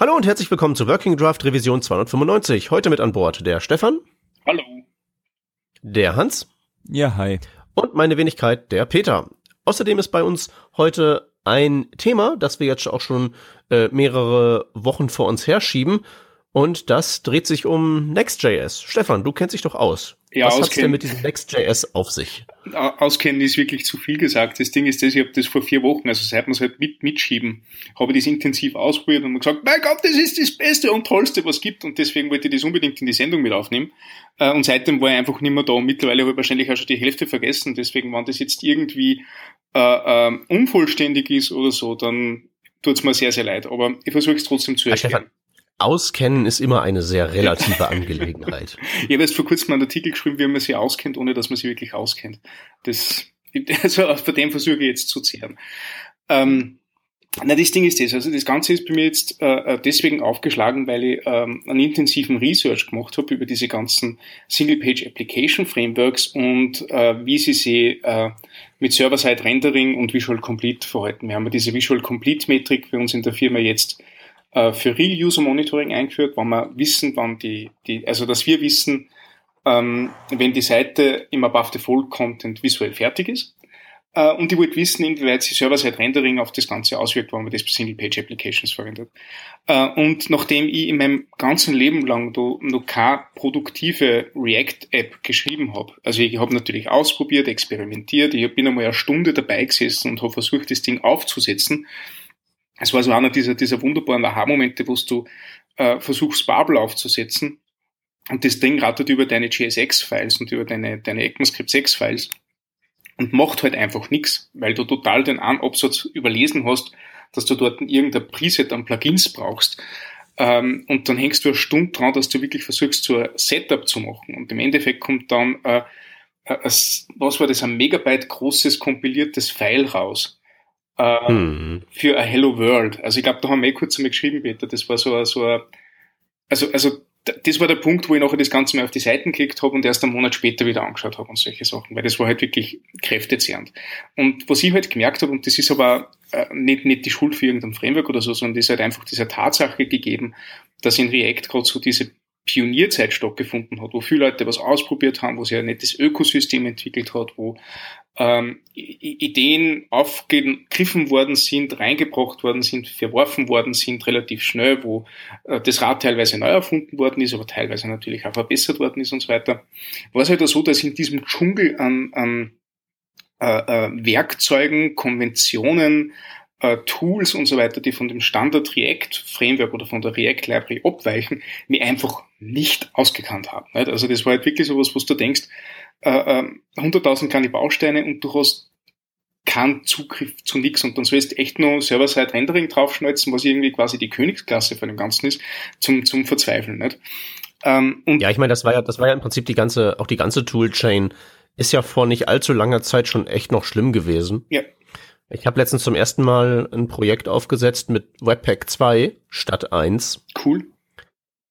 Hallo und herzlich willkommen zur Working Draft Revision 295. Heute mit an Bord der Stefan. Hallo. Der Hans. Ja, hi. Und meine Wenigkeit, der Peter. Außerdem ist bei uns heute ein Thema, das wir jetzt auch schon äh, mehrere Wochen vor uns herschieben. Und das dreht sich um Next.js. Stefan, du kennst dich doch aus. Ja, Was auskennen. denn mit diesem Next.js auf sich? Au- Auskennen ist wirklich zu viel gesagt. Das Ding ist das, ich habe das vor vier Wochen, also seit wir es halt mit, mitschieben, habe ich das intensiv ausprobiert und mir gesagt, mein Gott, das ist das Beste und Tollste, was es gibt. Und deswegen wollte ich das unbedingt in die Sendung mit aufnehmen. Äh, Und seitdem war ich einfach nicht mehr da. Und mittlerweile habe ich wahrscheinlich auch schon die Hälfte vergessen. Deswegen, wenn das jetzt irgendwie äh, ähm, unvollständig ist oder so, dann tut's mir sehr, sehr leid. Aber ich versuche es trotzdem zu Herr erklären. Auskennen ist immer eine sehr relative Angelegenheit. Ich habe jetzt vor kurzem einen Artikel geschrieben, wie man sich auskennt, ohne dass man sich wirklich auskennt. Das, also von dem versuche ich jetzt zu zehren. Ähm, na, das Ding ist das. Also das Ganze ist bei mir jetzt äh, deswegen aufgeschlagen, weil ich ähm, einen intensiven Research gemacht habe über diese ganzen Single-Page-Application-Frameworks und äh, wie sie sich äh, mit Server-Side-Rendering und Visual Complete verhalten. Wir haben ja diese Visual Complete-Metrik bei uns in der Firma jetzt äh, für Real User Monitoring eingeführt, wenn wir wissen, wann die, die also dass wir wissen, ähm, wenn die Seite im Above the Fold Content visuell fertig ist. Äh, und ich wollte wissen, inwieweit sich Server-Side-Rendering auf das Ganze auswirkt, wenn man das bei Single-Page-Applications verwendet. Äh, und nachdem ich in meinem ganzen Leben lang noch keine produktive React-App geschrieben habe, also ich habe natürlich ausprobiert, experimentiert, ich bin einmal eine Stunde dabei gesessen und habe versucht, das Ding aufzusetzen, es war so einer dieser, dieser wunderbaren Aha-Momente, wo du äh, versuchst, Babel aufzusetzen und das Ding rattert über deine JSX-Files und über deine, deine ECMAScript 6-Files und macht halt einfach nichts, weil du total den Absatz überlesen hast, dass du dort irgendein Preset an Plugins brauchst. Ähm, und dann hängst du eine Stunde dran, dass du wirklich versuchst, so ein Setup zu machen. Und im Endeffekt kommt dann, äh, äh, was war das, ein Megabyte großes kompiliertes File raus äh, Hm. für a Hello World. Also ich glaube, da haben wir eh kurz einmal geschrieben, Peter. Das war so, so also, also das war der Punkt, wo ich nachher das Ganze mal auf die Seiten geklickt habe und erst einen Monat später wieder angeschaut habe und solche Sachen, weil das war halt wirklich kräftezehrend. Und was ich halt gemerkt habe, und das ist aber äh, nicht, nicht die Schuld für irgendein Framework oder so, sondern das ist halt einfach dieser Tatsache gegeben, dass in React gerade so diese Pionierzeit stattgefunden hat, wo viele Leute was ausprobiert haben, wo sich ein nettes Ökosystem entwickelt hat, wo ähm, Ideen aufgegriffen worden sind, reingebracht worden sind, verworfen worden sind, relativ schnell, wo äh, das Rad teilweise neu erfunden worden ist, aber teilweise natürlich auch verbessert worden ist und so weiter. War es halt auch so, dass in diesem Dschungel an, an äh, äh, Werkzeugen, Konventionen, äh, Tools und so weiter, die von dem Standard React Framework oder von der React Library abweichen, mir einfach nicht ausgekannt haben. Nicht? Also das war halt wirklich sowas, was du denkst, äh, äh, 100.000 kleine Bausteine und du hast keinen Zugriff zu nichts und dann sollst du echt nur Server-Side Rendering draufschnalzen, was irgendwie quasi die Königsklasse von dem Ganzen ist, zum, zum Verzweifeln. Nicht? Ähm, und Ja, ich meine, das war ja, das war ja im Prinzip die ganze, auch die ganze Toolchain ist ja vor nicht allzu langer Zeit schon echt noch schlimm gewesen. Ja. Ich habe letztens zum ersten Mal ein Projekt aufgesetzt mit Webpack 2 statt 1. cool.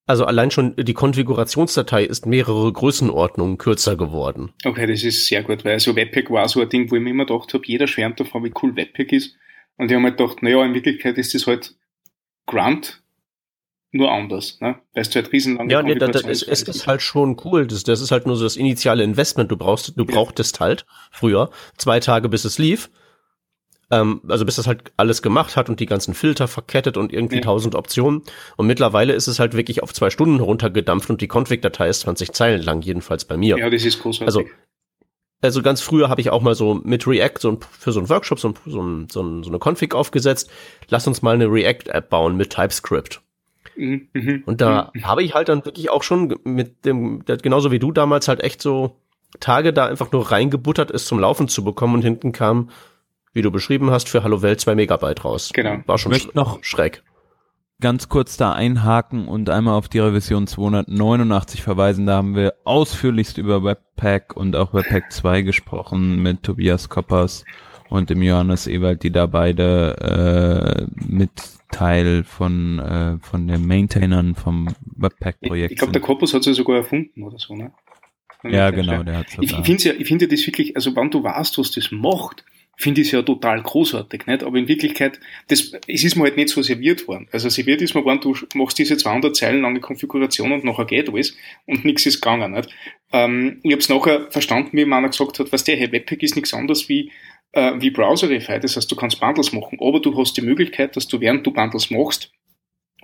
Also allein schon die Konfigurationsdatei ist mehrere Größenordnungen kürzer geworden. Okay, das ist sehr gut, weil so Webpack war so ein Ding, wo ich mir immer gedacht habe, jeder schwärmt davon, wie cool Webpack ist. Und ich habe mir gedacht, naja, in Wirklichkeit ist das halt Grunt, nur anders, ne? Weil es halt riesenlange Ja, nee, das, das, es, es ist halt schon cool. Das, das ist halt nur so das initiale Investment. Du brauchst, du brauchtest halt früher zwei Tage, bis es lief. Ähm, also bis das halt alles gemacht hat und die ganzen Filter verkettet und irgendwie Ja. tausend Optionen. Und mittlerweile ist es halt wirklich auf zwei Stunden runtergedampft und die Config-Datei ist 20 Zeilen lang, jedenfalls bei mir. Ja, das ist großartig. Also, also ganz früher habe ich auch mal so mit React so ein, für so einen Workshop so, ein, so, ein, so, ein, so eine Config aufgesetzt. Lass uns mal eine React-App bauen mit TypeScript. Mhm, mhm, Und da mhm. habe ich halt dann wirklich auch schon mit dem, genauso wie du damals halt echt so Tage da einfach nur reingebuttert ist, zum Laufen zu bekommen und hinten kam, wie du beschrieben hast, für Hallo Welt zwei Megabyte raus. Genau. War schon Ich möchte noch- schräg. ganz kurz da einhaken und einmal auf die Revision 289 verweisen. Da haben wir ausführlichst über Webpack und auch Webpack 2 gesprochen mit Tobias Koppers und dem Johannes Ewald, die da beide äh, mit Teil von, äh, von den Maintainern vom Ich, Webpack-Projekt ich glaube, der. Corpus hat sie sogar erfunden oder so, ne? Ja, genau, der hat Ich, ich finde ja, ich finde ja das wirklich, also wenn du weißt, was das macht, finde ich es ja total großartig, nicht? Aber in Wirklichkeit, das, es ist mir halt nicht so serviert worden. Also serviert ist mir worden, du machst diese 200 Zeilen lange Konfiguration und nachher geht alles und nichts ist gegangen, nicht? Ähm, ich habe es nachher verstanden, wie man gesagt hat, was der, hey, Webpack ist nichts anderes wie, äh, wie Browserify. Das heißt, du kannst Bundles machen, aber du hast die Möglichkeit, dass du während du Bundles machst,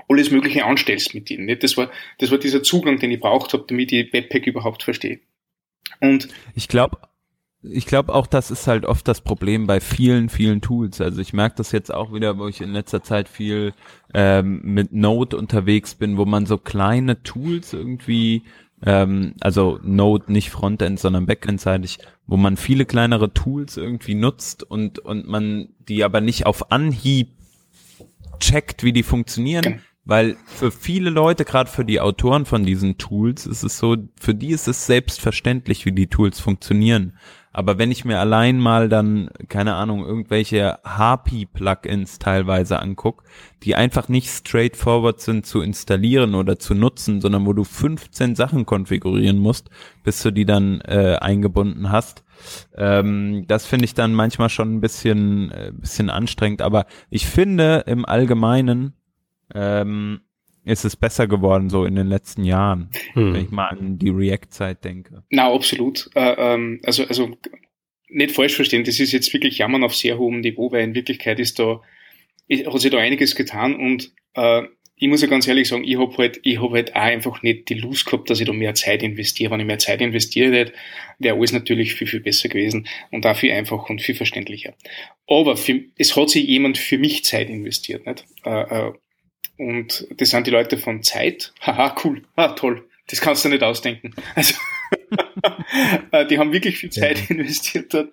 alles Mögliche anstellst mit ihnen. Nicht? Das war, das war dieser Zugang, den ich braucht habe, damit ich Webpack überhaupt verstehe. Und ich glaube, ich glaube auch, das ist halt oft das Problem bei vielen, vielen Tools. Also ich merke das jetzt auch wieder, wo ich in letzter Zeit viel ähm, mit Node unterwegs bin, wo man so kleine Tools irgendwie, ähm, also Node nicht Frontend, sondern Backend-seitig, wo man viele kleinere Tools irgendwie nutzt und, und man die aber nicht auf Anhieb checkt, wie die funktionieren. Genau. Weil für viele Leute, gerade für die Autoren von diesen Tools, ist es so, für die ist es selbstverständlich, wie die Tools funktionieren. Aber wenn ich mir allein mal dann, keine Ahnung, irgendwelche Harpy-Plugins teilweise anguck, die einfach nicht straightforward sind zu installieren oder zu nutzen, sondern wo du 15 Sachen konfigurieren musst, bis du die dann äh, eingebunden hast, ähm, das finde ich dann manchmal schon ein bisschen, äh, bisschen anstrengend. Aber ich finde im Allgemeinen, ähm, ist es besser geworden so in den letzten Jahren, hm. wenn ich mal an die React-Zeit denke. Na, absolut. Äh, ähm, also, also nicht falsch verstehen, das ist jetzt wirklich Jammern auf sehr hohem Niveau, weil in Wirklichkeit ist da, hat sich da einiges getan und äh, ich muss ja ganz ehrlich sagen, ich habe halt, ich hab halt auch einfach nicht die Lust gehabt, dass ich da mehr Zeit investiere. Wenn ich mehr Zeit investiert hätte, wäre alles natürlich viel, viel besser gewesen und auch viel einfacher und viel verständlicher. Aber für, es hat sich jemand für mich Zeit investiert, nicht? Äh, äh, und das sind die Leute von Zeit. Haha, cool. Ah, toll. Das kannst du nicht ausdenken. Also, äh, die haben wirklich viel Zeit ja. investiert dort,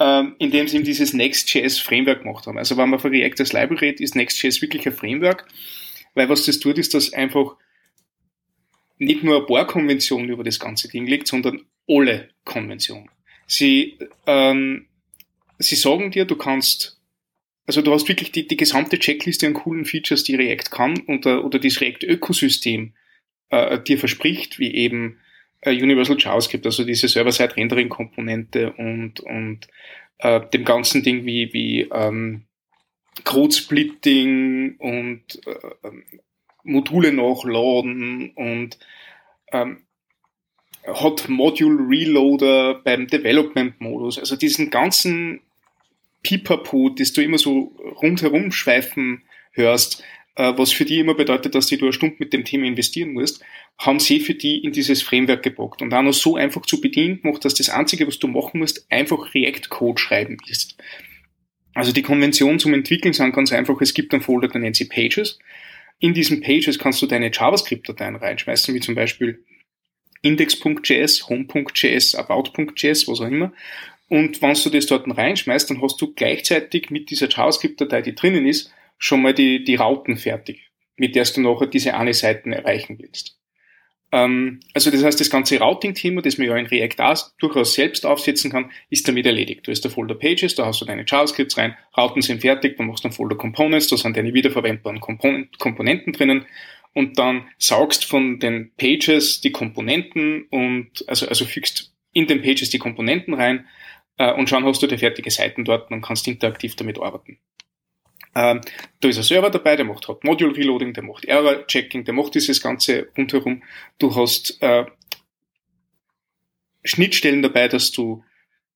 ähm, indem sie eben dieses Next.js Framework gemacht haben. Also wenn man von React als Library redet, ist Next.js wirklich ein Framework, weil was das tut, ist, dass einfach nicht nur ein paar Konventionen über das ganze Ding liegt, sondern alle Konventionen. Sie, ähm, sie sagen dir, du kannst also du hast wirklich die, die gesamte Checkliste an coolen Features, die React kann oder, oder das React-Ökosystem äh, dir verspricht, wie eben äh, Universal JavaScript, also diese Server-Side-Rendering-Komponente und, und äh, dem ganzen Ding wie, wie ähm, Code-Splitting und äh, Module nachladen und ähm, hat Module Reloader beim Development-Modus. Also diesen ganzen Pipapo, das du immer so rundherum schweifen hörst, äh, was für die immer bedeutet, dass du eine Stunde mit dem Thema investieren musst, haben sie für die in dieses Framework gepackt und auch noch so einfach zu bedienen gemacht, dass das Einzige, was du machen musst, einfach React-Code schreiben ist. Also die Konvention zum Entwickeln sind ganz einfach, es gibt einen Folder, der nennt sich Pages. In diesen Pages kannst du deine JavaScript-Dateien reinschmeißen, wie zum Beispiel index.js, home.js, about.js, was auch immer. Und wenn du das dort reinschmeißt, dann hast du gleichzeitig mit dieser JavaScript-Datei, die drinnen ist, schon mal die, die Routen fertig, mit der du nachher diese eine Seite erreichen willst. Ähm, also das heißt, das ganze Routing-Thema, das man ja in React durchaus selbst aufsetzen kann, ist damit erledigt. Du hast der Folder Pages, da hast du deine JavaScripts rein, Routen sind fertig, dann machst du einen Folder Components, da sind deine wiederverwendbaren Komponenten drinnen und dann saugst von den Pages die Komponenten und also, also fügst in den Pages die Komponenten rein, äh, und schon hast du die fertige Seiten dort und kannst interaktiv damit arbeiten. Ähm, da ist ein Server dabei, der macht halt Module Reloading, der macht Error Checking, der macht dieses Ganze rundherum. Du hast äh, Schnittstellen dabei, dass du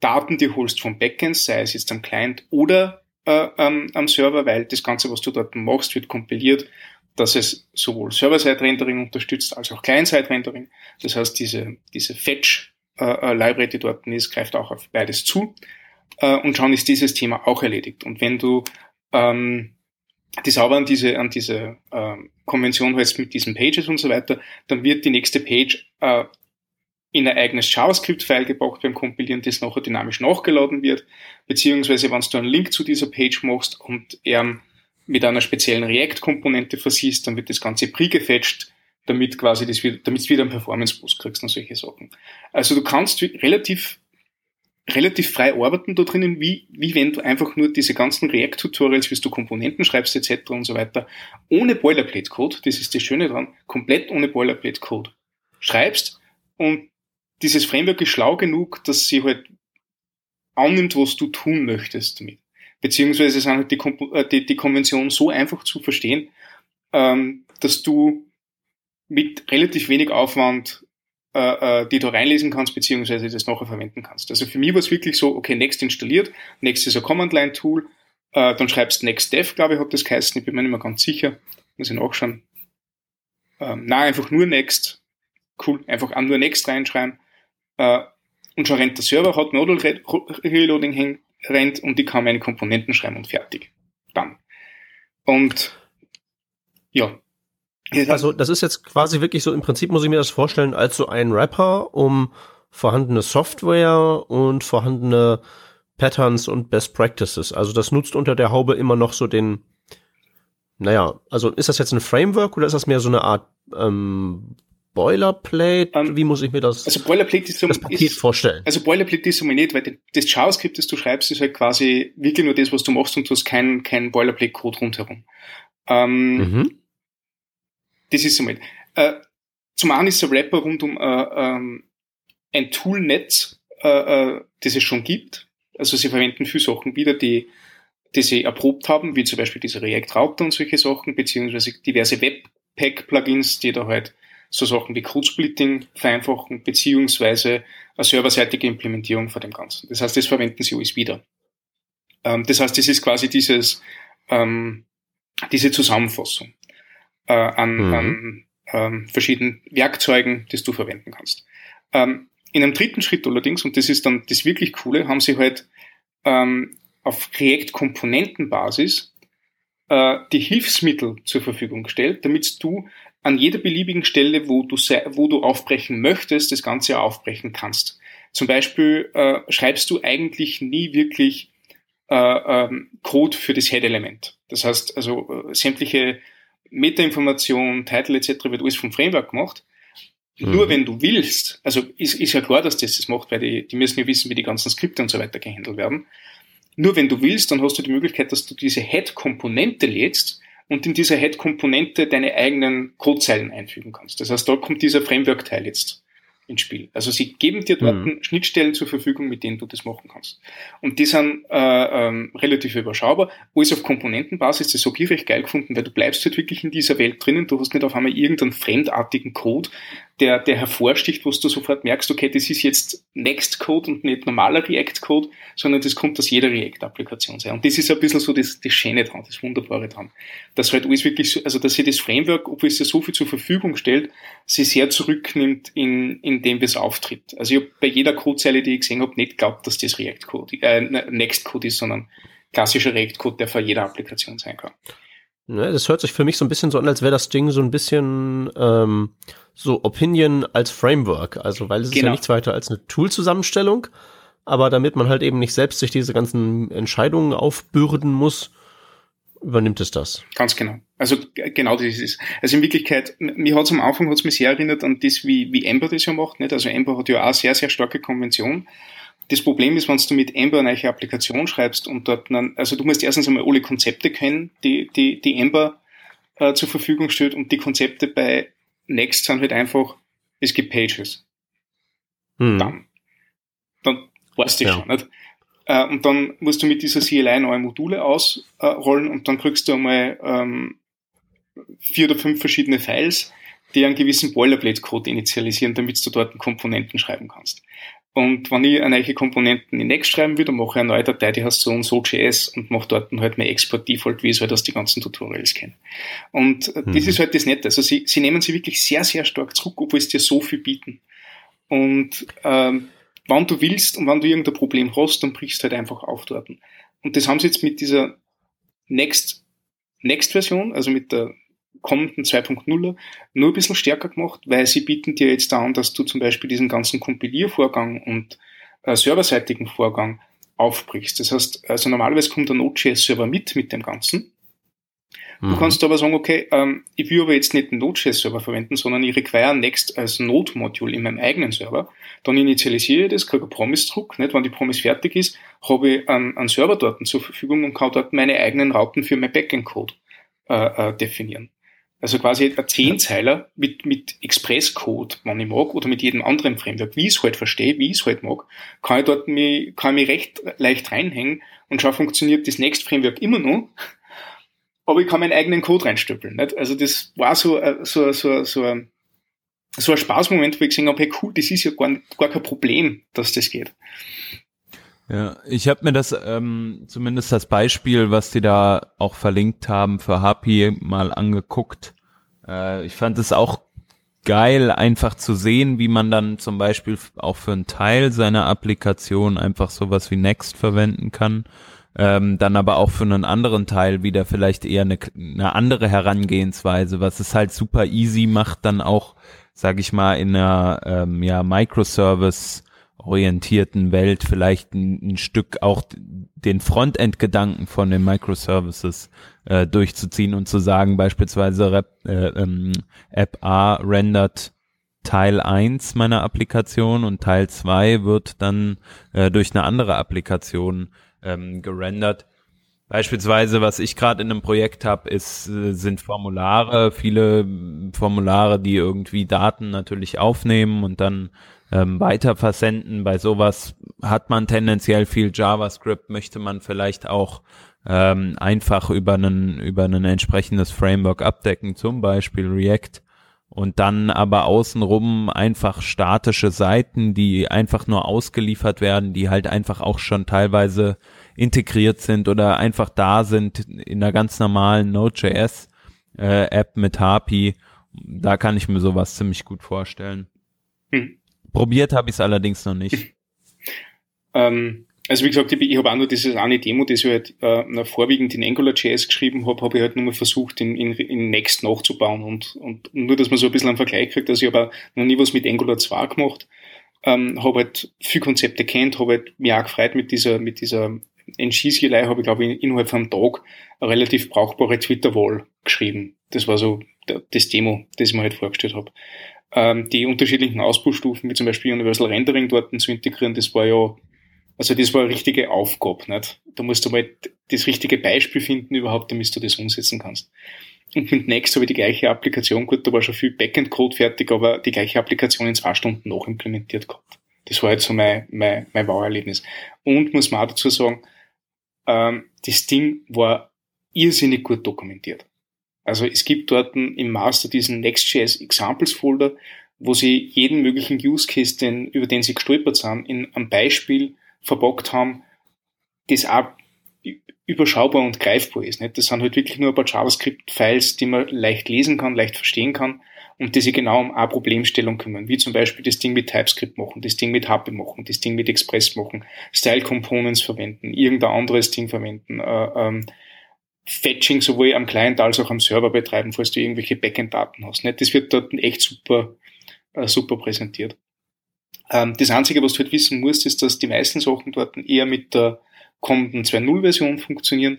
Daten dir holst vom Backend, sei es jetzt am Client oder äh, ähm, am Server, weil das Ganze, was du dort machst, wird kompiliert, dass es sowohl Server-Side-Rendering unterstützt als auch Client-Side-Rendering. Das heißt, diese, diese Fetch äh, äh, Library, die dort ist, greift auch auf beides zu. Äh, und schon ist dieses Thema auch erledigt. Und wenn du ähm, die sauber an diese, an diese ähm, Konvention hältst mit diesen Pages und so weiter, dann wird die nächste Page äh, in ein eigenes JavaScript-File gepackt beim Kompilieren, das nachher dynamisch nachgeladen wird, beziehungsweise wenn du einen Link zu dieser Page machst und er mit einer speziellen React-Komponente versiehst, dann wird das Ganze pre-gefetcht damit quasi das wieder, damit du wieder einen Performance-Boost kriegst und solche Sachen. Also du kannst relativ, relativ frei arbeiten da drinnen, wie, wie wenn du einfach nur diese ganzen React-Tutorials, wie du Komponenten schreibst etc. und so weiter, ohne Boilerplate-Code, das ist das Schöne dran, komplett ohne Boilerplate-Code schreibst und dieses Framework ist schlau genug, dass sie halt annimmt, was du tun möchtest damit. Beziehungsweise sind halt die, äh, die, die Konvention so einfach zu verstehen, ähm, dass du mit relativ wenig Aufwand äh, äh, die du reinlesen kannst, beziehungsweise das nachher verwenden kannst. Also für mich war es wirklich so, okay, Next installiert, Next ist ein Command-Line-Tool, äh, dann schreibst Next Dev, glaube ich, hat das geheißen, ich bin mir nicht mehr ganz sicher, muss ich nachschauen. Ähm, na, einfach nur Next, cool, einfach nur Next reinschreiben, äh, und schon rennt der Server, hat Nodal Reloading rennt und ich kann meine Komponenten schreiben und fertig. Dann. Und ja, also das ist jetzt quasi wirklich so, im Prinzip muss ich mir das vorstellen als so ein Rapper, um vorhandene Software und vorhandene Patterns und Best Practices. Also das nutzt unter der Haube immer noch so den, naja, also ist das jetzt ein Framework oder ist das mehr so eine Art ähm, Boilerplate? Um, ähm, Wie muss ich mir das, also Boilerplate ist so, das Paket ist, vorstellen? Also Boilerplate ist so nicht, weil das JavaScript, das du schreibst, ist halt quasi wirklich nur das, was du machst und du hast keinen kein Boilerplate-Code rundherum. Ähm, mhm das ist somit. Äh, zum einen ist der Rapper rund um äh, ähm, ein Toolnetz, äh, äh, das es schon gibt. Also sie verwenden viele Sachen wieder, die, die sie erprobt haben, wie zum Beispiel diese React Router und solche Sachen, beziehungsweise diverse Webpack-Plugins, die da halt so Sachen wie Code-Splitting vereinfachen, beziehungsweise eine serverseitige Implementierung von dem Ganzen. Das heißt, das verwenden sie alles wieder. Ähm, das heißt, das ist quasi dieses, ähm, diese Zusammenfassung äh, an, mhm. an ähm, verschiedenen Werkzeugen, das du verwenden kannst. Ähm, in einem dritten Schritt allerdings, und das ist dann das wirklich Coole, haben sie halt ähm, auf React-Komponentenbasis äh, die Hilfsmittel zur Verfügung gestellt, damit du an jeder beliebigen Stelle, wo du, wo du aufbrechen möchtest, das Ganze aufbrechen kannst. Zum Beispiel äh, schreibst du eigentlich nie wirklich äh, ähm, Code für das Head-Element. Das heißt, also äh, sämtliche Metainformation, Title etc. wird alles vom Framework gemacht. Mhm. Nur wenn du willst, also ist, ist ja klar, dass das das macht, weil die, die müssen ja wissen, wie die ganzen Skripte und so weiter gehandelt werden. Nur wenn du willst, dann hast du die Möglichkeit, dass du diese Head-Komponente lädst und in dieser Head-Komponente deine eigenen Codezeilen einfügen kannst. Das heißt, da kommt dieser Framework-Teil jetzt ins Spiel. Also sie geben dir dort mhm. Schnittstellen zur Verfügung, mit denen du das machen kannst. Und die sind äh, ähm, relativ überschaubar. Alles auf Komponentenbasis, das habe ich recht geil gefunden, weil du bleibst halt wirklich in dieser Welt drinnen, du hast nicht auf einmal irgendeinen fremdartigen Code, der, der hervorsticht, wo du sofort merkst, okay, das ist jetzt Next-Code und nicht normaler React-Code, sondern das kommt aus jeder React-Applikation sein. Und das ist ein bisschen so das, das Schöne dran, das Wunderbare dran. Dass halt alles wirklich so, also dass sie das Framework, obwohl es ja so viel zur Verfügung stellt, sie sehr zurücknimmt in, in dem, es auftritt. Also ich habe bei jeder Codezeile, die ich gesehen habe, nicht geglaubt, dass das React-Code, äh, Next-Code ist, sondern klassischer React-Code, der für jede Applikation sein kann. Ne, das hört sich für mich so ein bisschen so an, als wäre das Ding so ein bisschen ähm, so Opinion als Framework. Also, weil es genau. ist ja genau. nichts weiter als eine Tool-Zusammenstellung. Aber damit man halt eben nicht selbst sich diese ganzen Entscheidungen aufbürden muss, übernimmt es das. Ganz genau. Also genau das ist es. Also in Wirklichkeit, mir hat es am Anfang hat's mich sehr erinnert an das, wie, wie Ember das ja macht. Nicht? Also Ember hat ja auch sehr, sehr starke Konvention. Das Problem ist, wenn du mit Ember eine neue Applikation schreibst und dort, dann, also du musst erstens einmal alle Konzepte kennen, die, die, die Ember äh, zur Verfügung stellt und die Konzepte bei Next sind halt einfach, es gibt Pages. Hm. Dann. Dann weißt du ja. schon, nicht? Äh, und dann musst du mit dieser CLI neue Module ausrollen und dann kriegst du einmal ähm, vier oder fünf verschiedene Files, die einen gewissen Boilerplate-Code initialisieren, damit du dort Komponenten schreiben kannst. Und wenn ich eine neue Komponenten in Next schreiben will, dann mache ich eine neue Datei, die heißt so und so JS und mache dort halt mein Export Default, wie ich es halt aus den ganzen Tutorials kenne. Und mhm. das ist halt das Nette. Also sie, sie nehmen sie wirklich sehr, sehr stark zurück, obwohl sie dir so viel bieten. Und ähm, wann du willst und wann du irgendein Problem hast, dann brichst du halt einfach auf dort. Und das haben sie jetzt mit dieser Next, Next Version, also mit der kommenden 2.0 nur ein bisschen stärker gemacht, weil sie bieten dir jetzt an, dass du zum Beispiel diesen ganzen Kompiliervorgang und äh, serverseitigen Vorgang aufbrichst. Das heißt, also normalerweise kommt der Node.js-Server mit mit dem Ganzen. Du mhm. kannst aber sagen, okay, ähm, ich will aber jetzt nicht einen Node.js-Server verwenden, sondern ich require Next als Node-Module in meinem eigenen Server. Dann initialisiere ich das, kriege einen Promise-Druck. Nicht? Wenn die Promise fertig ist, habe ich einen, einen Server dort zur Verfügung und kann dort meine eigenen Routen für mein Backend-Code äh, äh, definieren. Also quasi ein Zehnzeiler mit, mit Expresscode, wenn ich mag, oder mit jedem anderen Framework, wie ich es halt verstehe, wie ich es halt mag, kann ich dort mich, kann ich mich recht leicht reinhängen und schon funktioniert das Next Framework immer noch. Aber ich kann meinen eigenen Code reinstöppeln. Nicht? Also das war so, äh, so, so, so, ein, so ein Spaßmoment, wo ich gesehen habe, hey cool, das ist ja gar, gar kein Problem, dass das geht. Ja, ich habe mir das ähm, zumindest das Beispiel, was die da auch verlinkt haben für Happy mal angeguckt. Äh, ich fand es auch geil, einfach zu sehen, wie man dann zum Beispiel auch für einen Teil seiner Applikation einfach sowas wie Next verwenden kann. Ähm, dann aber auch für einen anderen Teil wieder vielleicht eher eine, eine andere Herangehensweise, was es halt super easy macht, dann auch, sag ich mal, in einer ähm, ja, Microservice orientierten Welt vielleicht ein, ein Stück auch den Frontend-Gedanken von den Microservices äh, durchzuziehen und zu sagen, beispielsweise Rep, äh, ähm, App A rendert Teil 1 meiner Applikation und Teil 2 wird dann äh, durch eine andere Applikation ähm, gerendert. Beispielsweise, was ich gerade in einem Projekt habe, ist äh, sind Formulare, viele Formulare, die irgendwie Daten natürlich aufnehmen und dann ähm, weiter versenden. Bei sowas hat man tendenziell viel JavaScript, möchte man vielleicht auch ähm, einfach über einen über ein entsprechendes Framework abdecken, zum Beispiel React und dann aber außenrum einfach statische Seiten, die einfach nur ausgeliefert werden, die halt einfach auch schon teilweise integriert sind oder einfach da sind in einer ganz normalen Node.js äh, App mit HAPI. Da kann ich mir sowas ziemlich gut vorstellen. Hm. Probiert habe ich es allerdings noch nicht. ähm, also wie gesagt, ich, ich habe auch nur dieses eine Demo, das ich halt äh, vorwiegend in AngularJS geschrieben habe, habe ich halt nur mal versucht, in, in, in Next nachzubauen und, und nur, dass man so ein bisschen einen Vergleich kriegt. Also ich habe noch nie was mit Angular 2 gemacht, ähm, habe halt viel Konzepte kennt, habe halt mich auch gefreut mit dieser, mit dieser NG-CLI, habe ich glaube ich innerhalb von einem Tag eine relativ brauchbare Twitter-Wall geschrieben. Das war so das Demo, das ich mir halt vorgestellt habe die unterschiedlichen Ausbaustufen, wie zum Beispiel Universal Rendering dort zu integrieren, das war ja, also das war eine richtige Aufgabe, nicht? Da musst du mal das richtige Beispiel finden überhaupt, damit du das umsetzen kannst. Und mit Next habe ich die gleiche Applikation, gut, da war schon viel Backend-Code fertig, aber die gleiche Applikation in zwei Stunden noch implementiert gehabt. Das war jetzt so mein, mein, mein Wow-Erlebnis. Und muss man auch dazu sagen, ähm, das Ding war irrsinnig gut dokumentiert. Also es gibt dort im Master diesen Next.js Examples Folder, wo sie jeden möglichen Use Case, den, über den sie gestolpert sind, in einem Beispiel verbockt haben, das auch überschaubar und greifbar ist. Nicht? Das sind halt wirklich nur ein paar JavaScript-Files, die man leicht lesen kann, leicht verstehen kann und die sich genau um eine Problemstellung kümmern, wie zum Beispiel das Ding mit TypeScript machen, das Ding mit HP machen, das Ding mit Express machen, Style Components verwenden, irgendein anderes Ding verwenden, äh, ähm, Fetching sowohl am Client als auch am Server betreiben, falls du irgendwelche Backend-Daten hast. Nicht? Das wird dort echt super, äh, super präsentiert. Ähm, das Einzige, was du halt wissen musst, ist, dass die meisten Sachen dort eher mit der kommenden 2.0-Version funktionieren,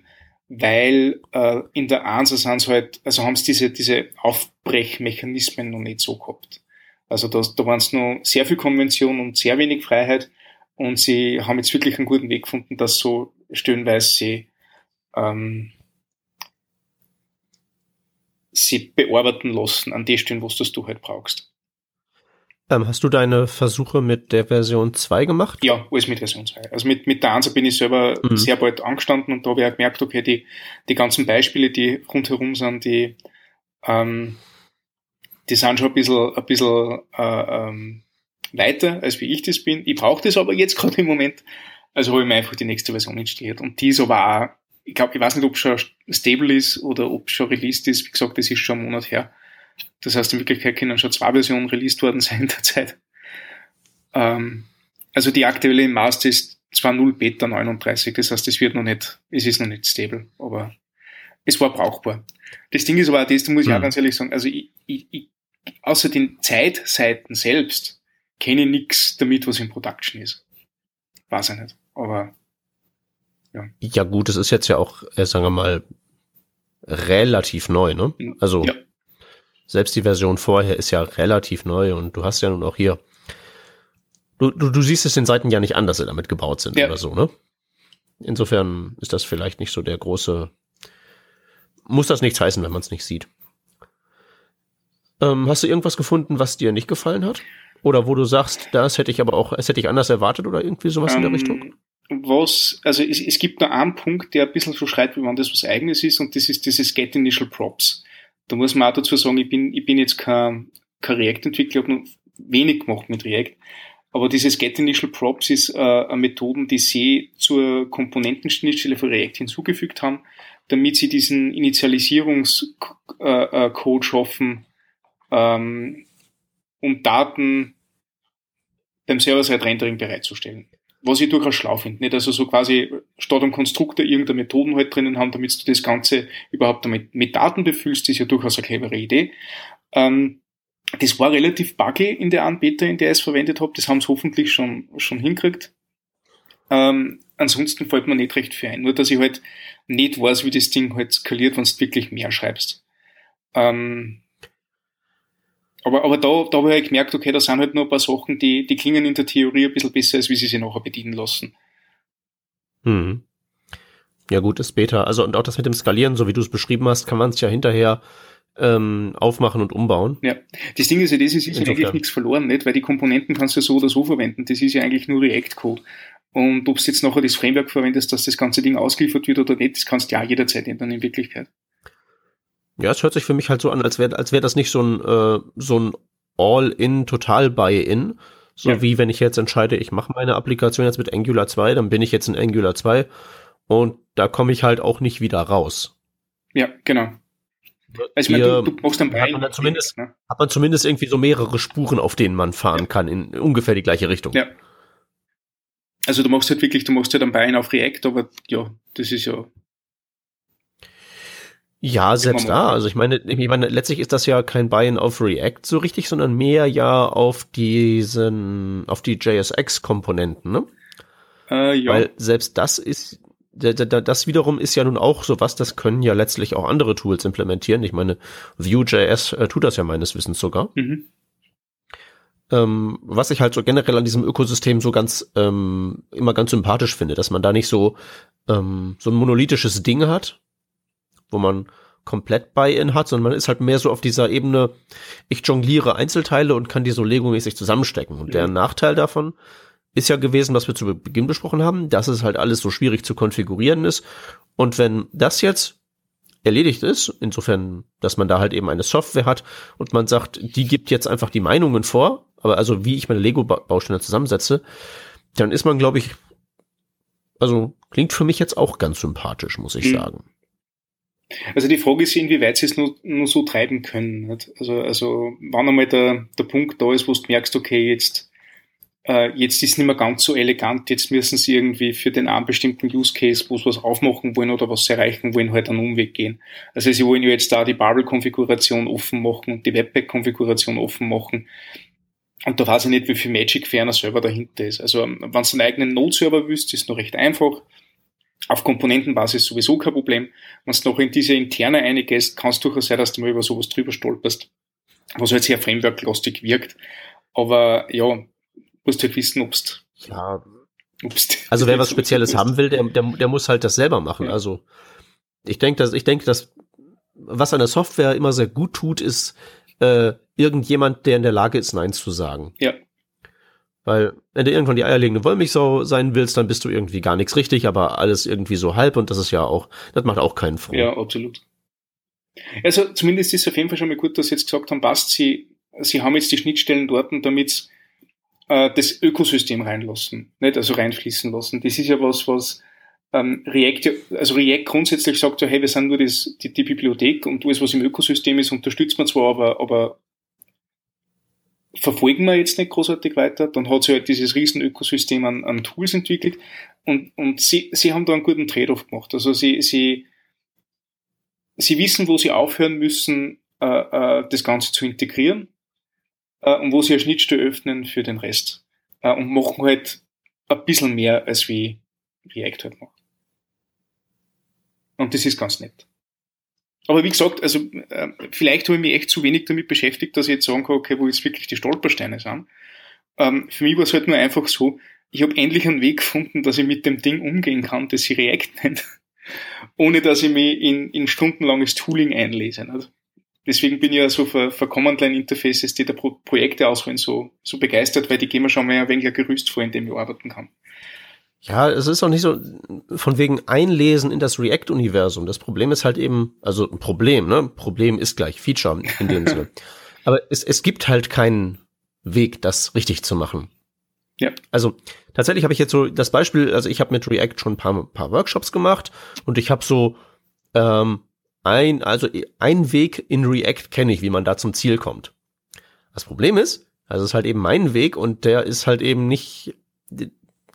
weil äh, in der 1 sind halt, also haben sie diese, diese Aufbrechmechanismen noch nicht so gehabt. Also da, da waren es noch sehr viel Konvention und sehr wenig Freiheit und sie haben jetzt wirklich einen guten Weg gefunden, dass so stellenweise sie ähm, sie bearbeiten lassen an die Stellen, wo du halt brauchst. Ähm, hast du deine Versuche mit der Version 2 gemacht? Ja, alles mit Version 2. Also mit, mit der 1 bin ich selber mhm. sehr bald angestanden und da habe ich auch gemerkt, okay, die, die ganzen Beispiele, die rundherum sind, die, ähm, die sind schon ein bisschen, ein bisschen äh, ähm, weiter, als wie ich das bin. Ich brauche das aber jetzt gerade im Moment. Also habe ich mir einfach die nächste Version installiert. Und die ist aber auch ich glaube, ich weiß nicht, ob es schon stable ist oder ob es schon released ist. Wie gesagt, das ist schon einen Monat her. Das heißt, in Wirklichkeit können schon zwei Versionen released worden sein in der Zeit. Ähm, also die aktuelle Master ist zwar 0 Beta 39, das heißt, es wird noch nicht, es ist noch nicht stable, aber es war brauchbar. Das Ding ist aber auch das, da muss ich mhm. auch ganz ehrlich sagen, also ich, ich, ich, außer den Zeitseiten selbst kenne ich nichts damit, was in Production ist. Weiß ich nicht. Aber ja. ja gut, es ist jetzt ja auch, äh, sagen wir mal, relativ neu, ne? Also ja. selbst die Version vorher ist ja relativ neu und du hast ja nun auch hier, du, du, du siehst es den Seiten ja nicht an, dass sie damit gebaut sind ja. oder so, ne? Insofern ist das vielleicht nicht so der große, muss das nichts heißen, wenn man es nicht sieht. Ähm, hast du irgendwas gefunden, was dir nicht gefallen hat? Oder wo du sagst, das hätte ich aber auch, es hätte ich anders erwartet oder irgendwie sowas ähm, in der ähm, Richtung? Was, also es, es gibt nur einen Punkt, der ein bisschen so schreit, wie wenn das was eigenes ist, und das ist dieses Get Initial Props. Da muss man auch dazu sagen, ich bin, ich bin jetzt kein, kein React-Entwickler, habe nur wenig gemacht mit React. Aber dieses Get Initial Props ist äh, eine Methode, die sie zur Komponentenschnittstelle für React hinzugefügt haben, damit sie diesen Initialisierungscode äh, äh, schaffen, ähm, um Daten beim Server-Side-Rendering bereitzustellen. Was ich durchaus schlau finde. Nicht also so quasi statt am Konstruktor irgendeine Methoden halt drinnen haben, damit du das Ganze überhaupt damit mit Daten befüllst, ist ja durchaus eine clevere Idee. Ähm, das war relativ buggy in der Anbieter, in der ich es verwendet habe. Das haben sie hoffentlich schon, schon hinkriegt. Ähm, ansonsten fällt mir nicht recht viel ein. Nur, dass ich halt nicht weiß, wie das Ding halt skaliert, wenn du wirklich mehr schreibst. Ähm, aber, aber da, da habe ich halt gemerkt, okay, da sind halt nur ein paar Sachen, die, die klingen in der Theorie ein bisschen besser, als wie sie sich nachher bedienen lassen. Hm. Ja gut, ist Beta. Also und auch das mit dem Skalieren, so wie du es beschrieben hast, kann man es ja hinterher ähm, aufmachen und umbauen. Ja, das Ding ist ja, das ist, ist ja eigentlich nichts verloren, nicht? Weil die Komponenten kannst du so oder so verwenden. Das ist ja eigentlich nur React-Code. Und ob du jetzt nachher das Framework verwendest, dass das ganze Ding ausgeliefert wird oder nicht, das kannst du ja jederzeit ändern in Wirklichkeit. Ja, es hört sich für mich halt so an, als wäre als wäre das nicht so ein äh, so ein All-in, total Buy-in, so ja. wie wenn ich jetzt entscheide, ich mache meine Applikation jetzt mit Angular 2, dann bin ich jetzt in Angular 2 und da komme ich halt auch nicht wieder raus. Ja, genau. Also ich meine, du, du brauchst dann hat man, dann zumindest, ne? hat man zumindest irgendwie so mehrere Spuren, auf denen man fahren ja. kann, in ungefähr die gleiche Richtung. Ja. Also du machst halt wirklich, du machst halt ein Bein auf React, aber ja, das ist ja. Ja, selbst da. Also ich meine, ich meine, letztlich ist das ja kein Buy-in auf React so richtig, sondern mehr ja auf diesen, auf die JSX-Komponenten, ne? Äh, ja. Weil selbst das ist das wiederum ist ja nun auch so was, das können ja letztlich auch andere Tools implementieren. Ich meine, Vue.js äh, tut das ja meines Wissens sogar. Mhm. Ähm, was ich halt so generell an diesem Ökosystem so ganz ähm, immer ganz sympathisch finde, dass man da nicht so ähm, so ein monolithisches Ding hat, wo man komplett Buy-in hat, sondern man ist halt mehr so auf dieser Ebene, ich jongliere Einzelteile und kann die so Lego-mäßig zusammenstecken. Und ja. der Nachteil davon ist ja gewesen, was wir zu Beginn besprochen haben, dass es halt alles so schwierig zu konfigurieren ist. Und wenn das jetzt erledigt ist, insofern, dass man da halt eben eine Software hat und man sagt, die gibt jetzt einfach die Meinungen vor, aber also wie ich meine Lego-Bausteine zusammensetze, dann ist man, glaube ich, also klingt für mich jetzt auch ganz sympathisch, muss ich mhm. sagen. Also die Frage ist, inwieweit sie es nur, nur so treiben können. Also, also wann einmal der, der Punkt da ist, wo du merkst, okay, jetzt äh, jetzt ist es nicht mehr ganz so elegant, jetzt müssen sie irgendwie für den einen bestimmten Use Case, wo sie was aufmachen wollen oder was erreichen wollen, halt einen Umweg gehen. Also sie wollen ja jetzt da die Bubble-Konfiguration offen machen und die Webpack-Konfiguration offen machen. Und da weiß ich nicht, wie viel Magic für einer Server dahinter ist. Also wenn du einen eigenen Node-Server willst, ist noch recht einfach. Auf Komponentenbasis sowieso kein Problem. Wenn du noch in diese interne eingehst, kann es durchaus sein, dass du mal über sowas drüber stolperst, was halt sehr framework-lastig wirkt. Aber ja, musst halt wissen, obst. Ja. Obst. Also wer was Spezielles haben will, der, der, der muss halt das selber machen. Ja. Also ich denke, dass ich denke, dass was eine Software immer sehr gut tut, ist äh, irgendjemand, der in der Lage ist, Nein zu sagen. Ja. Weil, wenn du irgendwann die eierlegende Wollmilchsau sein willst, dann bist du irgendwie gar nichts richtig, aber alles irgendwie so halb und das ist ja auch, das macht auch keinen froh. Ja, absolut. Also zumindest ist es auf jeden Fall schon mal gut, dass Sie jetzt gesagt haben, passt, Sie, Sie haben jetzt die Schnittstellen dort, damit äh, das Ökosystem reinlassen, nicht also reinfließen lassen. Das ist ja was, was ähm, React, also React grundsätzlich sagt ja, hey, wir sind nur das, die, die Bibliothek und alles, was im Ökosystem ist, unterstützt man zwar, aber, aber verfolgen wir jetzt nicht großartig weiter. Dann hat sie halt dieses riesen Ökosystem an, an Tools entwickelt und, und sie, sie haben da einen guten Trade-off gemacht. Also sie, sie, sie wissen, wo sie aufhören müssen, äh, äh, das Ganze zu integrieren äh, und wo sie eine Schnittstelle öffnen für den Rest äh, und machen halt ein bisschen mehr als wie React halt macht. Und das ist ganz nett. Aber wie gesagt, also äh, vielleicht habe ich mich echt zu wenig damit beschäftigt, dass ich jetzt sagen kann, okay, wo jetzt wirklich die Stolpersteine sind. Ähm, für mich war es halt nur einfach so, ich habe endlich einen Weg gefunden, dass ich mit dem Ding umgehen kann, das sie React nennt, ohne dass ich mich in, in stundenlanges Tooling einlese. Nicht? deswegen bin ich ja so für, für Command-Line-Interfaces, die da Pro Projekte auswählen, so, so begeistert, weil die geben mir schon mal ein wenig ein Gerüst vor, in dem ich arbeiten kann. Ja, es ist auch nicht so von wegen Einlesen in das React-Universum. Das Problem ist halt eben, also ein Problem, ne? Problem ist gleich Feature in dem Sinne. Aber es, es gibt halt keinen Weg, das richtig zu machen. Ja. Also tatsächlich habe ich jetzt so das Beispiel, also ich habe mit React schon ein paar, paar Workshops gemacht und ich habe so ähm, ein, also ein Weg in React kenne ich, wie man da zum Ziel kommt. Das Problem ist, also es ist halt eben mein Weg und der ist halt eben nicht,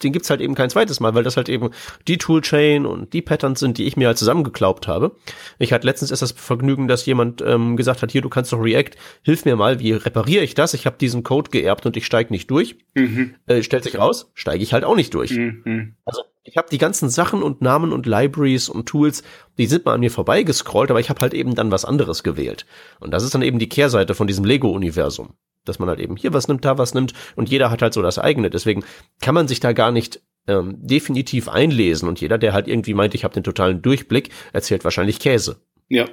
den gibt's halt eben kein zweites Mal, weil das halt eben die Toolchain und die Patterns sind, die ich mir halt zusammengeklaubt habe. Ich hatte letztens erst das Vergnügen, dass jemand ähm, gesagt hat, hier, du kannst doch React, hilf mir mal, wie repariere ich das? Ich habe diesen Code geerbt und ich steige nicht durch. Mhm. Äh, stellt sich raus, steige ich halt auch nicht durch. Mhm. Also ich habe die ganzen Sachen und Namen und Libraries und Tools, die sind mal an mir vorbeigescrollt, aber ich habe halt eben dann was anderes gewählt. Und das ist dann eben die Kehrseite von diesem Lego-Universum dass man halt eben hier was nimmt, da was nimmt und jeder hat halt so das eigene. Deswegen kann man sich da gar nicht ähm, definitiv einlesen und jeder, der halt irgendwie meint, ich habe den totalen Durchblick, erzählt wahrscheinlich Käse. Ja.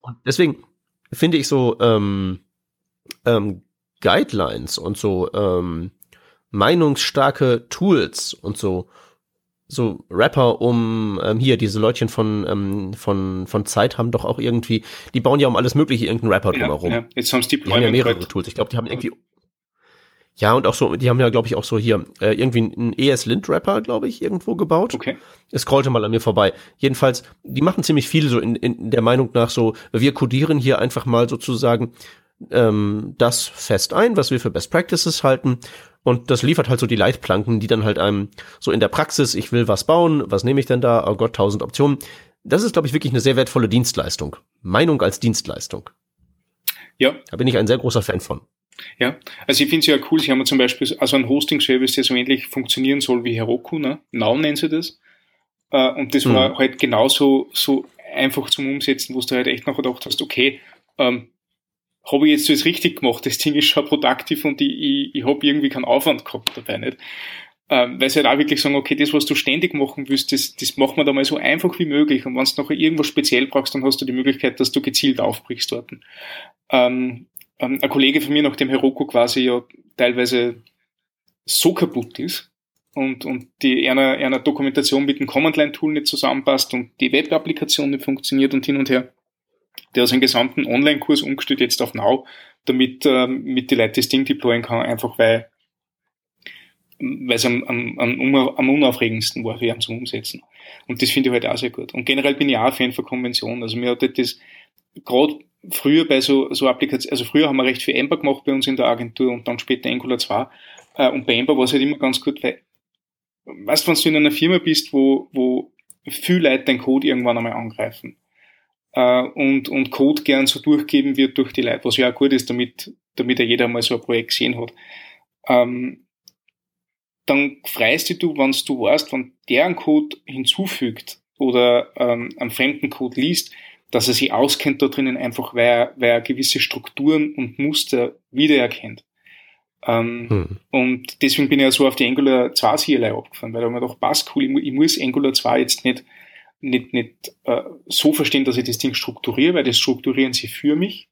Und deswegen finde ich so ähm, ähm, Guidelines und so ähm, meinungsstarke Tools und so so Rapper um ähm, hier diese Leutchen von ähm, von von Zeit haben doch auch irgendwie die bauen ja um alles mögliche irgendeinen Rapper drumherum. Ja, jetzt haben die, die haben ja mehrere Projekt. Tools. Ich glaube, die haben irgendwie ja und auch so die haben ja glaube ich auch so hier äh, irgendwie einen ES Lind Rapper glaube ich irgendwo gebaut. Okay. Es scrollte mal an mir vorbei. Jedenfalls die machen ziemlich viel so in, in der Meinung nach so wir codieren hier einfach mal sozusagen ähm, das fest ein, was wir für Best Practices halten und das liefert halt so die Leitplanken, die dann halt einem so in der Praxis, ich will was bauen, was nehme ich denn da? Oh Gott, tausend Optionen. Das ist, glaube ich, wirklich eine sehr wertvolle Dienstleistung. Meinung als Dienstleistung. Ja. Da bin ich ein sehr großer Fan von. Ja, also ich finde es ja cool, sie haben zum Beispiel also einen Hosting-Service, der so ähnlich funktionieren soll wie Heroku, ne? Now nennen sie das. Äh, und das war mhm. halt genauso so einfach zum Umsetzen, wo du halt echt noch gedacht hast, okay, ähm, habe ich jetzt das richtig gemacht, das Ding ist schon produktiv und ich, ich, ich habe irgendwie keinen Aufwand gehabt dabei, nicht? Ähm, weil sie halt auch wirklich sagen, okay, das, was du ständig machen willst, das, das machen wir da mal so einfach wie möglich. Und wenn du nachher irgendwas speziell brauchst, dann hast du die Möglichkeit, dass du gezielt aufbrichst dort. Ähm, ähm, ein Kollege von mir, nachdem Heroku quasi ja teilweise so kaputt ist und, und die einer, einer Dokumentation mit dem Command-Line-Tool nicht zusammenpasst und die Web-Applikation nicht funktioniert und hin und her, der seinen gesamten Online-Kurs umgestellt jetzt auf Now, damit ähm, mit die Leute das Ding deployen kann, einfach weil weil es am, am, am, unaufregendsten war für ihn zum Umsetzen. Und das finde ich halt auch sehr gut. Und generell bin ich auch Fan von Konventionen. Also mir hat das gerade früher bei so, so Applikationen, also früher haben wir recht viel Ember gemacht bei uns in der Agentur und dann später Angular 2. Äh, und bei Ember war es halt immer ganz gut, weil, weißt du, wenn du in einer Firma bist, wo, wo viel Leute deinen Code irgendwann einmal angreifen, äh, und, und Code gern so durchgeben wird durch die Leute, was ja auch gut ist, damit, damit ja jeder mal so ein Projekt gesehen hat. Ähm, dann freust du, wenn du weißt, wenn der einen Code hinzufügt oder ähm, einen fremden Code liest, dass er sich auskennt da drinnen, einfach weil er, weil er gewisse Strukturen und Muster wiedererkennt. Ähm, hm. Und deswegen bin ich ja so auf die Angular 2 CLI abgefahren, weil da mir doch passt, cool, ich, ich muss Angular 2 jetzt nicht nicht, nicht äh, so verstehen, dass ich das Ding strukturiere, weil das strukturieren sie für mich.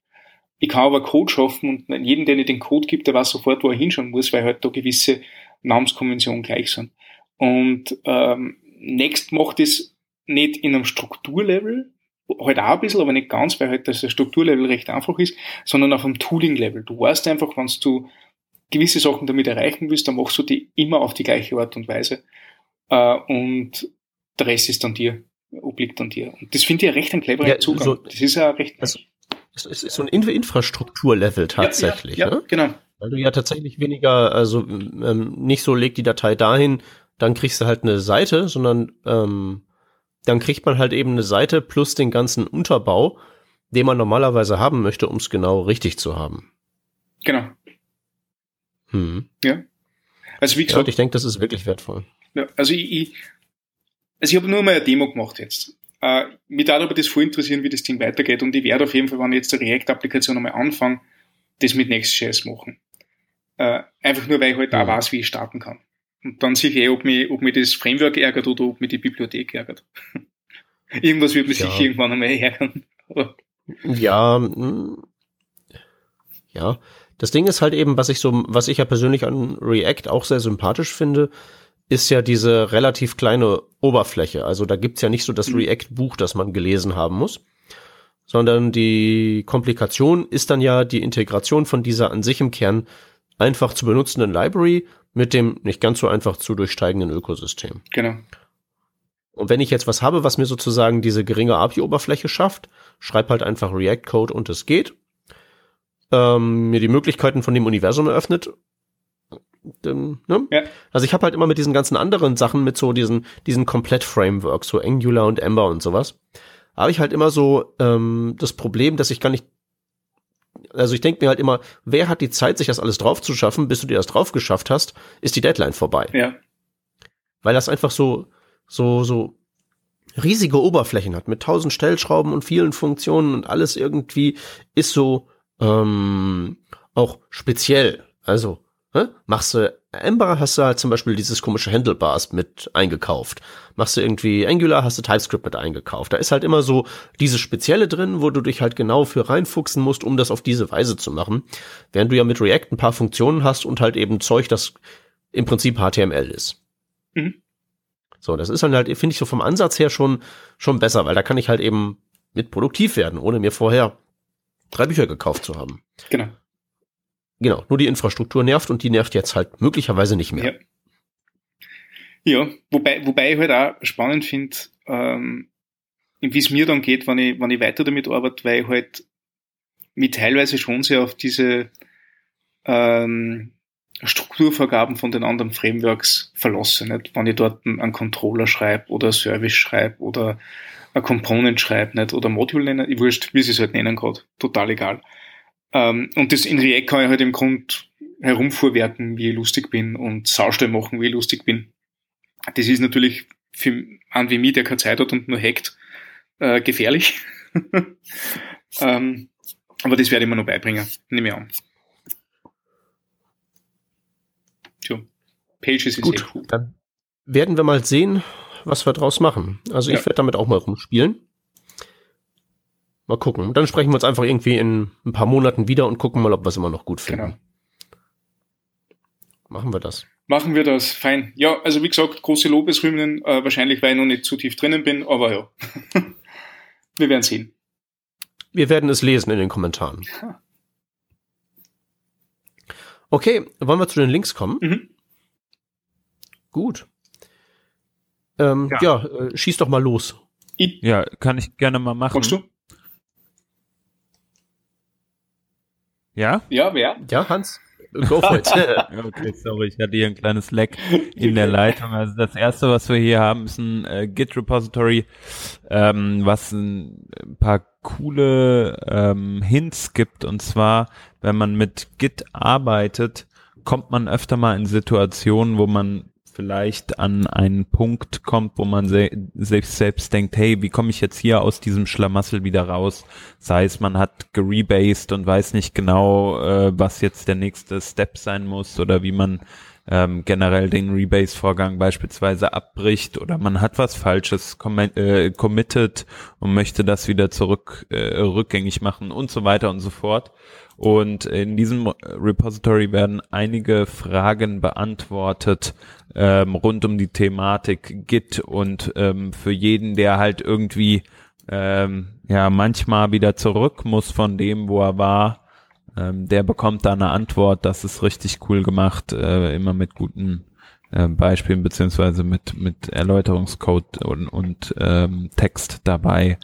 Ich kann aber Code schaffen und jedem, der nicht den Code gibt, der weiß sofort, wo er hinschauen muss, weil halt da gewisse Namenskonventionen gleich sind. Und ähm, Next macht es nicht in einem Strukturlevel, halt auch ein bisschen, aber nicht ganz, weil halt das Strukturlevel recht einfach ist, sondern auf einem Tooling-Level. Du weißt einfach, wenn du gewisse Sachen damit erreichen willst, dann machst du die immer auf die gleiche Art und Weise. Äh, und der Rest ist dann dir obliegt an dir. Und das finde ich ja recht ein cleverer ja, Zugang. So, das ist ja recht. Also, es ist so ein Infrastrukturlevel tatsächlich. Ja, ja, ne? genau. Weil du ja tatsächlich weniger, also ähm, nicht so leg die Datei dahin, dann kriegst du halt eine Seite, sondern ähm, dann kriegt man halt eben eine Seite plus den ganzen Unterbau, den man normalerweise haben möchte, um es genau richtig zu haben. Genau. Hm. Ja. Also wie gesagt, ja, ich denke, das ist wirklich wertvoll. Ja, also ich, ich also ich habe nur mal eine Demo gemacht jetzt. Äh, mich darf aber das voll interessieren, wie das Ding weitergeht und ich werde auf jeden Fall, wenn ich jetzt eine React-Applikation einmal anfange, das mit Next.js machen. Äh, einfach nur, weil ich halt mhm. auch weiß, wie ich starten kann. Und dann sehe ich eh, ob mich, ob mich das Framework ärgert oder ob mich die Bibliothek ärgert. Irgendwas wird mich ja. sicher irgendwann einmal ärgern. Ja, mm, ja. Das Ding ist halt eben, was ich so, was ich ja persönlich an React auch sehr sympathisch finde, ist ja diese relativ kleine Oberfläche. Also da gibt's ja nicht so das mhm. React-Buch, das man gelesen haben muss, sondern die Komplikation ist dann ja die Integration von dieser an sich im Kern einfach zu benutzenden Library mit dem nicht ganz so einfach zu durchsteigenden Ökosystem. Genau. Und wenn ich jetzt was habe, was mir sozusagen diese geringe API-Oberfläche schafft, schreib halt einfach React-Code und es geht, ähm, mir die Möglichkeiten von dem Universum eröffnet. Ähm, ne? ja. Also ich habe halt immer mit diesen ganzen anderen Sachen, mit so diesen, diesen Komplett-Frameworks, so Angular und Ember und sowas, habe ich halt immer so ähm, das Problem, dass ich gar nicht also ich denke mir halt immer, wer hat die Zeit, sich das alles drauf zu schaffen, bis du dir das drauf geschafft hast, ist die Deadline vorbei. Ja. Weil das einfach so, so, so riesige Oberflächen hat mit tausend Stellschrauben und vielen Funktionen und alles irgendwie ist so ähm, auch speziell. Also Hä? Machst du Ember, hast du halt zum Beispiel dieses komische Handlebars mit eingekauft. Machst du irgendwie Angular, hast du TypeScript mit eingekauft. Da ist halt immer so dieses Spezielle drin, wo du dich halt genau für reinfuchsen musst, um das auf diese Weise zu machen. Während du ja mit React ein paar Funktionen hast und halt eben Zeug, das im Prinzip HTML ist. Mhm. So, das ist dann halt, finde ich so vom Ansatz her schon, schon besser, weil da kann ich halt eben mit produktiv werden, ohne mir vorher drei Bücher gekauft zu haben. Genau. Genau, nur die Infrastruktur nervt und die nervt jetzt halt möglicherweise nicht mehr. Ja, ja wobei, wobei ich halt auch spannend finde, ähm, wie es mir dann geht, wenn ich, wenn ich weiter damit arbeite, weil ich halt mich teilweise schon sehr auf diese ähm, Strukturvergaben von den anderen Frameworks verlasse. Nicht? Wenn ich dort einen Controller schreibe oder Service schreibe oder ein Component schreibe nicht? oder Module nennen, ich wurscht, wie sie es halt nennen gerade, total egal. Ähm, und das in React kann ich halt im Grund herumvorwerten, wie ich lustig bin und Saustall machen, wie ich lustig bin. Das ist natürlich für einen wie mich, der keine Zeit hat und nur hackt, äh, gefährlich. ähm, aber das werde ich mir noch beibringen, nehme ich an. Tja, Pages ist Gut, cool. dann werden wir mal sehen, was wir draus machen. Also ich ja. werde damit auch mal rumspielen. Mal gucken. Dann sprechen wir uns einfach irgendwie in ein paar Monaten wieder und gucken mal, ob wir es immer noch gut finden. Genau. Machen wir das. Machen wir das, fein. Ja, also wie gesagt, große Lobesrühmen, äh, wahrscheinlich, weil ich noch nicht zu tief drinnen bin, aber ja. wir werden sehen. Wir werden es lesen in den Kommentaren. Okay, wollen wir zu den Links kommen? Mhm. Gut. Ähm, ja, ja äh, schieß doch mal los. Ja, kann ich gerne mal machen. Kommst du? Ja? Ja, wer? Ja, Hans. Go for it. okay, sorry, ich hatte hier ein kleines Leck in der Leitung. Also das erste, was wir hier haben, ist ein äh, Git-Repository, ähm, was ein, ein paar coole ähm, Hints gibt. Und zwar, wenn man mit Git arbeitet, kommt man öfter mal in Situationen, wo man vielleicht an einen Punkt kommt, wo man se selbst, selbst denkt, hey, wie komme ich jetzt hier aus diesem Schlamassel wieder raus? Sei es, man hat gerebased und weiß nicht genau, äh, was jetzt der nächste Step sein muss oder wie man ähm, generell den Rebase-Vorgang beispielsweise abbricht oder man hat was Falsches äh, committed und möchte das wieder zurück äh, rückgängig machen und so weiter und so fort. Und in diesem Repository werden einige Fragen beantwortet ähm, rund um die Thematik Git und ähm, für jeden, der halt irgendwie ähm, ja manchmal wieder zurück muss von dem, wo er war, ähm, der bekommt da eine Antwort. Das ist richtig cool gemacht, äh, immer mit guten äh, Beispielen beziehungsweise mit mit Erläuterungscode und, und ähm, Text dabei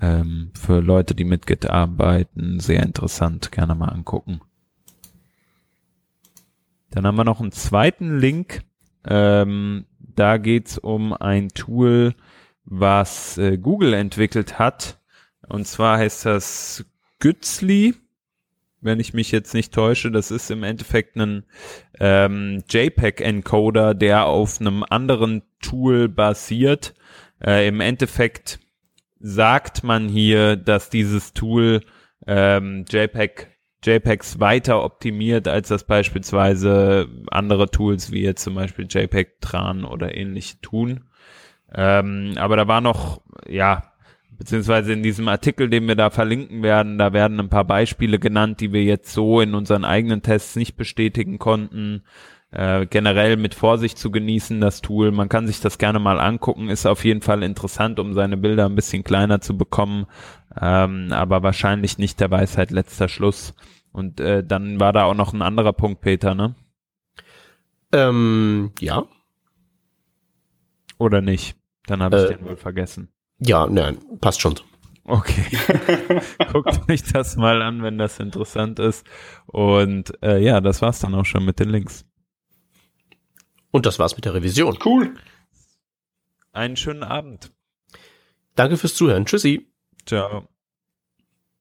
ähm, für Leute, die mit Git arbeiten, sehr interessant. Gerne mal angucken. Dann haben wir noch einen zweiten Link. Ähm, da geht's um ein Tool, was äh, Google entwickelt hat. Und zwar heißt das Gützli, wenn ich mich jetzt nicht täusche. Das ist im Endeffekt ein ähm, JPEG-Encoder, der auf einem anderen Tool basiert. Äh, Im Endeffekt sagt man hier, dass dieses Tool ähm, JPEG JPEGs weiter optimiert, als das beispielsweise andere Tools wie jetzt zum Beispiel JPEG Tran oder ähnlich tun. Ähm, aber da war noch, ja, beziehungsweise in diesem Artikel, den wir da verlinken werden, da werden ein paar Beispiele genannt, die wir jetzt so in unseren eigenen Tests nicht bestätigen konnten. Äh, generell mit Vorsicht zu genießen, das Tool. Man kann sich das gerne mal angucken, ist auf jeden Fall interessant, um seine Bilder ein bisschen kleiner zu bekommen, ähm, aber wahrscheinlich nicht der Weisheit letzter Schluss. Und äh, dann war da auch noch ein anderer Punkt, Peter, ne? Ähm, ja. Oder nicht? Dann habe ich Äh, den wohl vergessen. Ja, nein, passt schon. Okay. Guckt euch das mal an, wenn das interessant ist. Und äh, ja, das war's dann auch schon mit den Links. Und das war's mit der Revision. Cool. Einen schönen Abend. Danke fürs Zuhören. Tschüssi. Ciao.